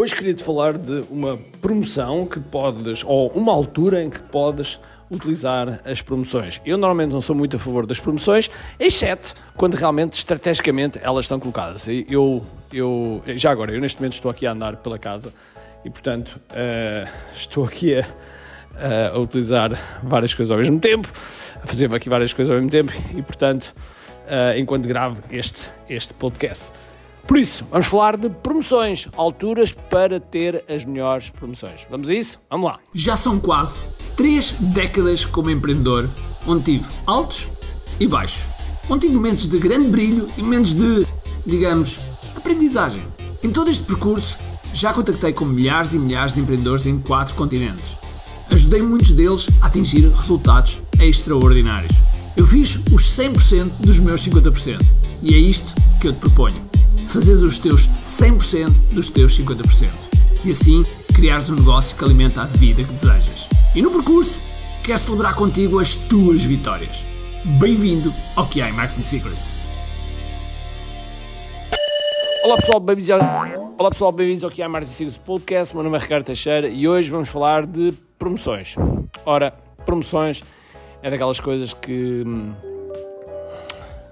Hoje queria-te falar de uma promoção que podes, ou uma altura em que podes utilizar as promoções. Eu normalmente não sou muito a favor das promoções, exceto quando realmente estrategicamente elas estão colocadas. Eu, eu já agora, eu neste momento estou aqui a andar pela casa e portanto uh, estou aqui a, a, utilizar várias coisas ao mesmo tempo, a fazer aqui várias coisas ao mesmo tempo e portanto uh, enquanto gravo este, este podcast. Por isso, vamos falar de promoções, alturas para ter as melhores promoções. Vamos a isso? Vamos lá. Já são quase três décadas como empreendedor, onde tive altos e baixos. Onde tive momentos de grande brilho e momentos de, digamos, aprendizagem. Em todo este percurso, já contactei com milhares e milhares de empreendedores em quatro continentes. Ajudei muitos deles a atingir resultados extraordinários. Eu fiz os 100% dos meus 50%. E é isto que eu te proponho fazeres os teus 100% dos teus 50%. E assim criares um negócio que alimenta a vida que desejas. E no percurso, quero celebrar contigo as tuas vitórias. Bem-vindo ao QI Marketing Secrets. Olá pessoal, bem-vindos ao, Olá pessoal, bem-vindos ao QI Marketing Secrets Podcast. Meu nome é Ricardo Teixeira e hoje vamos falar de promoções. Ora, promoções é daquelas coisas que hum,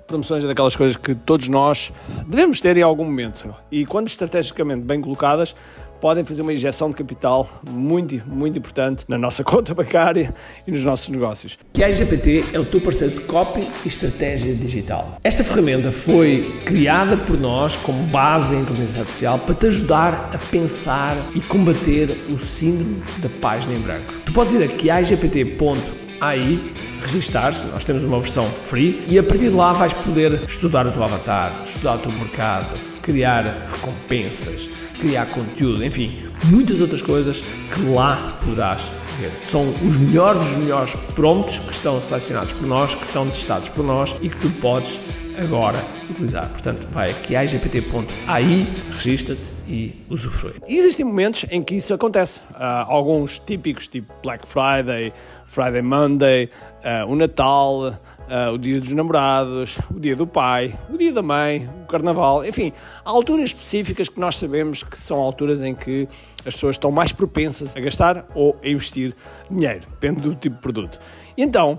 promoções é daquelas coisas que todos nós devemos ter em algum momento e quando estrategicamente bem colocadas podem fazer uma injeção de capital muito, muito importante na nossa conta bancária e nos nossos negócios. Que a IGPT é o teu parceiro de copy e estratégia digital. Esta ferramenta foi criada por nós como base em inteligência artificial para te ajudar a pensar e combater o síndrome da página em branco. Tu podes ir a quiagpt.ai registar-se, nós temos uma versão free e a partir de lá vais poder estudar o teu avatar, estudar o teu mercado, criar recompensas, criar conteúdo, enfim, muitas outras coisas que lá poderás ver. São os melhores dos melhores prompts que estão selecionados por nós, que estão testados por nós e que tu podes agora utilizar. Portanto, vai aqui a igpt.ai, registra-te e usufrui. Existem momentos em que isso acontece. Uh, alguns típicos, tipo Black Friday, Friday Monday, uh, o Natal, uh, o Dia dos Namorados, o Dia do Pai, o Dia da Mãe, o Carnaval, enfim, há alturas específicas que nós sabemos que são alturas em que as pessoas estão mais propensas a gastar ou a investir dinheiro, depende do tipo de produto. Então,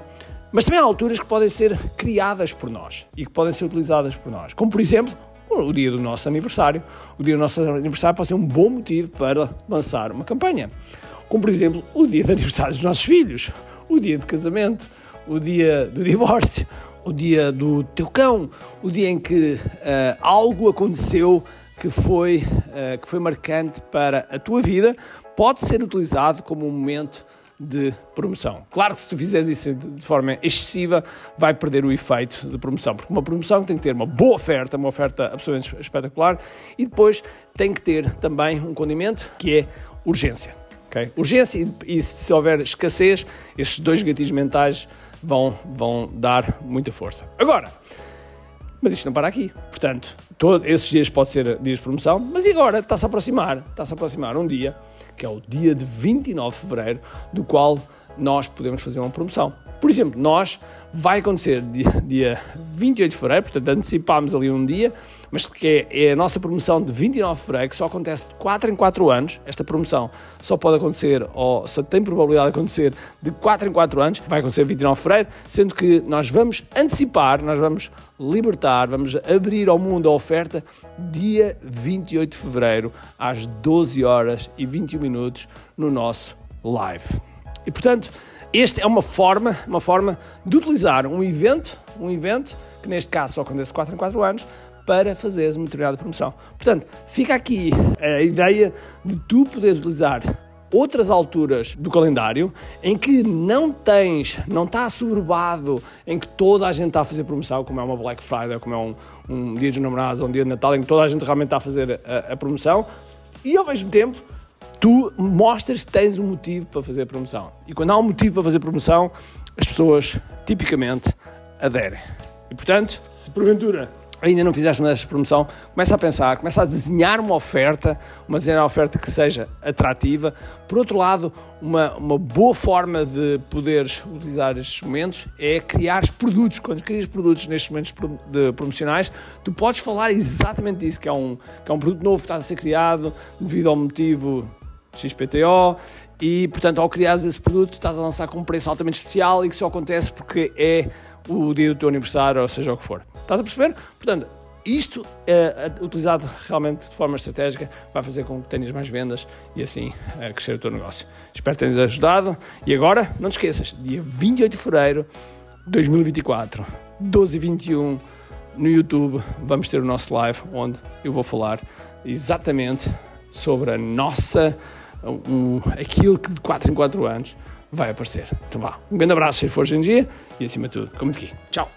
mas também há alturas que podem ser criadas por nós e que podem ser utilizadas por nós, como por exemplo o dia do nosso aniversário. O dia do nosso aniversário pode ser um bom motivo para lançar uma campanha. Como, por exemplo, o dia de aniversário dos nossos filhos, o dia de casamento, o dia do divórcio, o dia do teu cão, o dia em que uh, algo aconteceu que foi, uh, que foi marcante para a tua vida, pode ser utilizado como um momento de promoção. Claro que se tu fizeres isso de forma excessiva, vai perder o efeito de promoção, porque uma promoção tem que ter uma boa oferta, uma oferta absolutamente espetacular, e depois tem que ter também um condimento que é urgência. Okay? Urgência e, se houver escassez, estes dois gatilhos mentais vão, vão dar muita força. Agora, mas isto não para aqui. Portanto, todos esses dias pode ser dias de promoção, mas e agora está-se a aproximar, está-se a aproximar um dia, que é o dia de 29 de fevereiro, do qual nós podemos fazer uma promoção. Por exemplo, nós vai acontecer dia, dia 28 de fevereiro, portanto antecipámos ali um dia, mas que é, é, a nossa promoção de 29 de fevereiro, que só acontece de 4 em 4 anos. Esta promoção só pode acontecer, ou só tem probabilidade de acontecer de 4 em 4 anos, vai acontecer 29 de fevereiro, sendo que nós vamos antecipar, nós vamos libertar, vamos abrir ao mundo a oferta dia 28 de fevereiro, às 12 horas e 21 minutos, no nosso live. E portanto, esta é uma forma, uma forma de utilizar um evento, um evento que neste caso só acontece 4 em 4 anos, para fazeres uma determinada promoção. Portanto, fica aqui a ideia de tu poderes utilizar outras alturas do calendário em que não tens, não está assoberbado, em que toda a gente está a fazer promoção, como é uma Black Friday, como é um, um dia dos namorados, um dia de Natal, em que toda a gente realmente está a fazer a, a promoção e ao mesmo tempo tu mostras que tens um motivo para fazer promoção. E quando há um motivo para fazer promoção, as pessoas tipicamente aderem. E portanto, se porventura ainda não fizeste uma dessas promoção, começa a pensar, começa a desenhar uma oferta, uma desenhar uma oferta que seja atrativa. Por outro lado, uma, uma boa forma de poderes utilizar estes momentos é criar produtos. Quando crias produtos nestes momentos de promocionais, tu podes falar exatamente disso, que é um, que é um produto novo que está a ser criado devido ao motivo XPTO e, portanto, ao criares esse produto, estás a lançar com um preço altamente especial e que só acontece porque é o dia do teu aniversário, ou seja o que for. Estás a perceber? Portanto, isto, é, utilizado realmente de forma estratégica, vai fazer com que tenhas mais vendas e assim é, crescer o teu negócio. Espero que tenhas ajudado. E agora, não te esqueças, dia 28 de fevereiro de 2024, 12 e 21 no YouTube, vamos ter o nosso live onde eu vou falar exatamente sobre a nossa, um, aquilo que de 4 em 4 anos vai aparecer. Então vá, um grande abraço se for hoje em dia e acima de tudo, como aqui. Tchau!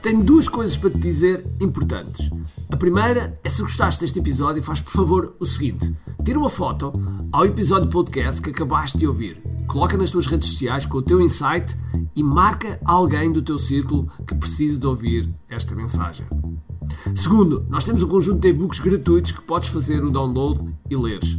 Tenho duas coisas para te dizer importantes. A primeira é se gostaste deste episódio, faz por favor o seguinte: tira uma foto ao episódio podcast que acabaste de ouvir, coloca nas tuas redes sociais com o teu insight e marca alguém do teu círculo que precise de ouvir esta mensagem. Segundo, nós temos um conjunto de e-books gratuitos que podes fazer o download e leres.